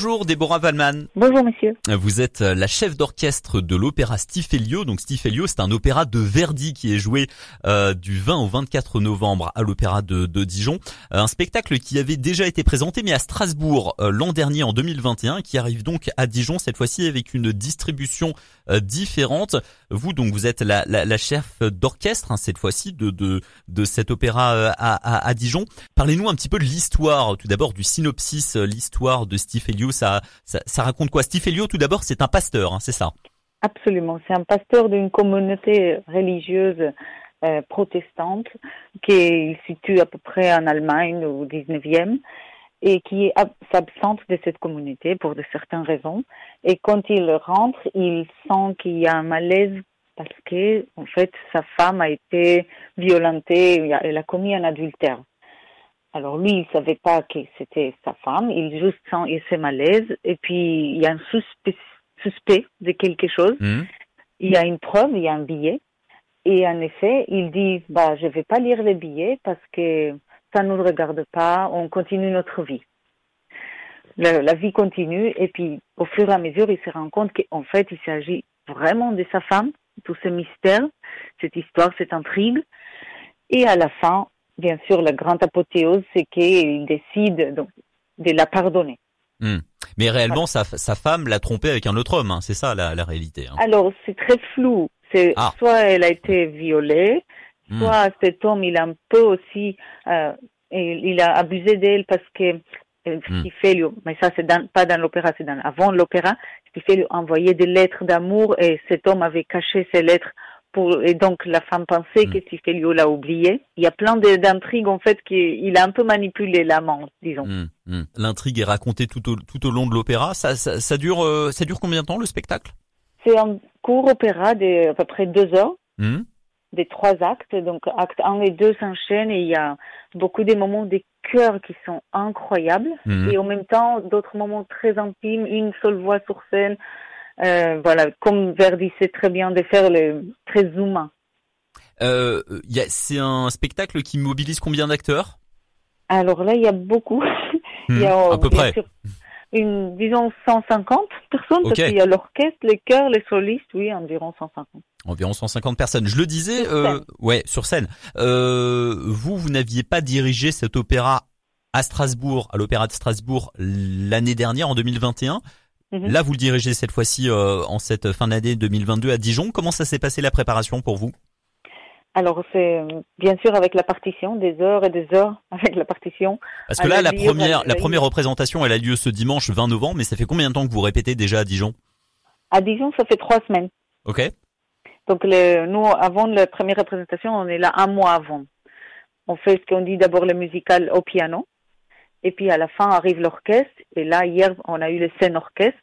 Bonjour Déborah Valman. Bonjour monsieur. Vous êtes la chef d'orchestre de l'opéra Stifelio. Donc Stifelio, c'est un opéra de Verdi qui est joué euh, du 20 au 24 novembre à l'opéra de, Dijon. Euh, un spectacle qui avait déjà été présenté mais à Strasbourg euh, l'an dernier en 2021, qui arrive donc à Dijon cette fois-ci avec une distribution différente. Vous donc vous êtes la, la, chef d'orchestre hein, cette fois-ci de, de, de cet opéra à, à Dijon. Parlez-nous un petit peu de l'histoire, tout d'abord du synopsis, l'histoire de Ça, ça, raconte quoi? Stifelio, tout d'abord, c'est un pasteur, hein, c'est ça? Absolument, c'est un pasteur d'une communauté religieuse euh, protestante qui est situe à peu près en Allemagne au 19e et qui s'absente de cette communauté pour de certaines raisons. Et quand il rentre, il sent qu'il y a un malaise parce que, en fait, sa femme a été violentée, elle a commis un adultère. Alors lui, il savait pas que c'était sa femme, il juste sent il s'est malaise et puis il y a un suspect, de quelque chose. Hmm. Il y a une preuve, il y a un billet et en effet, il dit bah je vais pas lire le billet parce que ça ne nous regarde pas, on continue notre vie. La, vie continue et puis au fur et à mesure, il se rend compte qu'en fait, il s'agit vraiment de sa femme, tout ce mystère, cette histoire, cette intrigue. Et à la fin, bien sûr, la grande apothéose, c'est qu'il décide donc, de la pardonner. Hmm. Mais réellement, sa, sa, femme l'a trompé avec un autre homme, hein. c'est ça la, la réalité. Hein. Alors, c'est très flou. C'est ah. soit elle a été violée, hmm. soit cet homme, il a un peu aussi, euh, il a abusé d'elle parce que euh, hmm. fait mais ça c'est pas dans l'opéra, c'est dans avant l'opéra, ce qui fait lui envoyer des lettres d'amour et cet homme avait caché ces lettres et donc la femme pensait mm. que Tifelio l'a oublié. Il y a plein d'intrigues en fait qu'il a un peu manipulé l'amant, disons. Mm, mm. L'intrigue est racontée tout au, tout au long de l'opéra. Ça, ça, dure euh, ça dure combien de temps le spectacle? C'est un court opéra de à peu près deux heures. Des trois actes, donc acte 1 et 2 s'enchaînent et il y a beaucoup de moments des chœurs qui sont incroyables et en même temps d'autres moments très intimes, une seule voix sur scène, euh, voilà, comme Verdi sait très bien de faire le très humain. Euh, c'est un spectacle qui mobilise combien d'acteurs? Alors là, il y a beaucoup. il y a, hmm, à peu près. une, disons 150 personnes, parce qu'il y a l'orchestre, les chœurs, les solistes, oui, environ 150. Environ 150 personnes. Je le disais, euh, ouais, sur scène. Vous, vous n'aviez pas dirigé cet opéra à Strasbourg, à l'opéra de Strasbourg l'année dernière, en 2021. Mhm. Là, vous le dirigez cette fois-ci euh, en cette fin d'année 2022 à Dijon. Comment ça s'est passé la préparation pour vous? Alors c'est bien sûr avec la partition, des heures et des heures avec la partition. Parce que là, la première, la première représentation, elle a lieu ce dimanche 20 novembre, mais ça fait combien de temps que vous répétez déjà à Dijon? À Dijon, ça fait trois semaines. Ok. Donc le, nous, avant la première représentation, on est là un mois avant. On fait ce qu'on dit d'abord le musical au piano, et puis à la fin arrive l'orchestre. Et là, hier, on a eu le scène orchestre.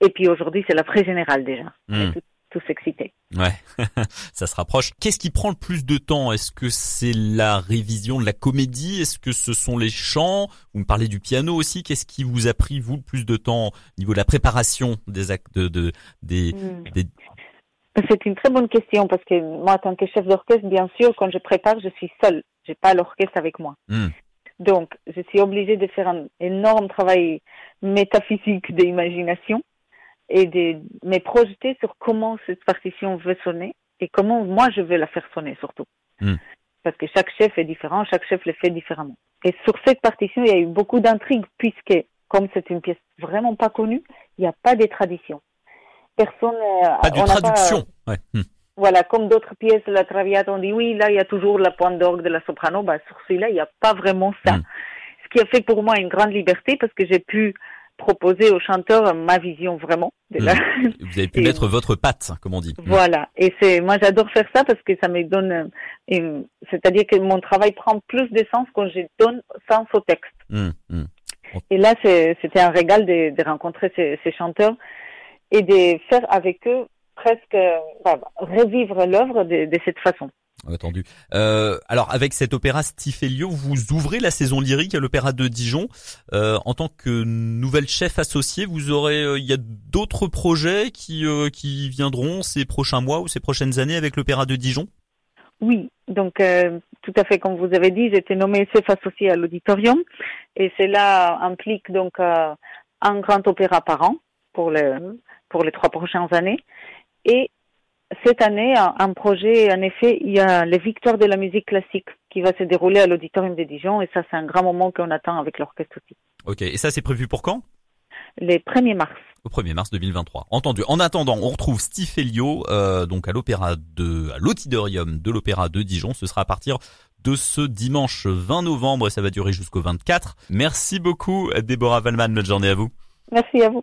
Et puis aujourd'hui, c'est la pré générale déjà. Hmm. Tout, tout s'exciter. Ouais, ça se rapproche. Qu'est-ce qui prend le plus de temps? Est-ce que c'est la révision de la comédie? Est-ce que ce sont les chants? Vous me parlez du piano aussi. Qu'est-ce qui vous a pris vous le plus de temps au niveau de la préparation des actes de, des, hmm. des... C'est une très bonne question parce que moi, en tant que chef d'orchestre, bien sûr, quand je prépare, je suis seule. J'ai pas l'orchestre avec moi. Hmm. Donc, je suis obligée de faire un énorme travail métaphysique d'imagination et de me projeter sur comment cette partition veut sonner et comment moi je veux la faire sonner surtout. Hmm. Parce que chaque chef est différent, chaque chef le fait différemment. Et sur cette partition, il y a eu beaucoup d'intrigues puisque, comme c'est une pièce vraiment pas connue, il n'y a pas de tradition. Personne. Pas de traduction. ouais. Hmm. Voilà, comme d'autres pièces, la Traviata, on dit oui, là, il y a toujours la pointe d'orgue de la soprano. Bah, sur celui-là, il n'y a pas vraiment ça. Hmm. Ce qui a fait pour moi une grande liberté parce que j'ai pu proposer au chanteur ma vision vraiment. De hmm. Vous avez pu mettre votre patte, comme on dit. Hmm. Voilà. Et c'est, moi, j'adore faire ça parce que ça me donne, c'est-à-dire que mon travail prend plus de sens quand je donne sens au texte. Et là, c'était un régal de, de rencontrer ces, ces chanteurs et de faire avec eux presque bah, revivre l'œuvre de, de, cette façon. Entendu. Euh, alors avec cet opéra Stifelio, vous ouvrez la saison lyrique à l'opéra de Dijon. Euh, en tant que nouvelle chef associée, vous aurez, euh, il y a d'autres projets qui euh, qui viendront ces prochains mois ou ces prochaines années avec l'opéra de Dijon? Oui, donc euh, tout à fait comme vous avez dit, j'étais nommée chef associée à l'auditorium et cela implique donc un grand opéra par an pour, le, pour les trois prochaines années. Et cette année, un projet, en effet, il y a les Victoires de la musique classique qui va se dérouler à l'auditorium de Dijon et ça, c'est un grand moment qu'on attend avec l'orchestre aussi. Ok, et ça, c'est prévu pour quand? Les 1er mars. Au 1er mars 2023. Entendu. En attendant, on retrouve Steve Elio, euh, donc à l'opéra de, à l'auditorium de l'opéra de Dijon. Ce sera à partir de ce dimanche 20 novembre et ça va durer jusqu'au 24. Merci beaucoup, Déborah Valman. Bonne journée à vous. Merci à vous.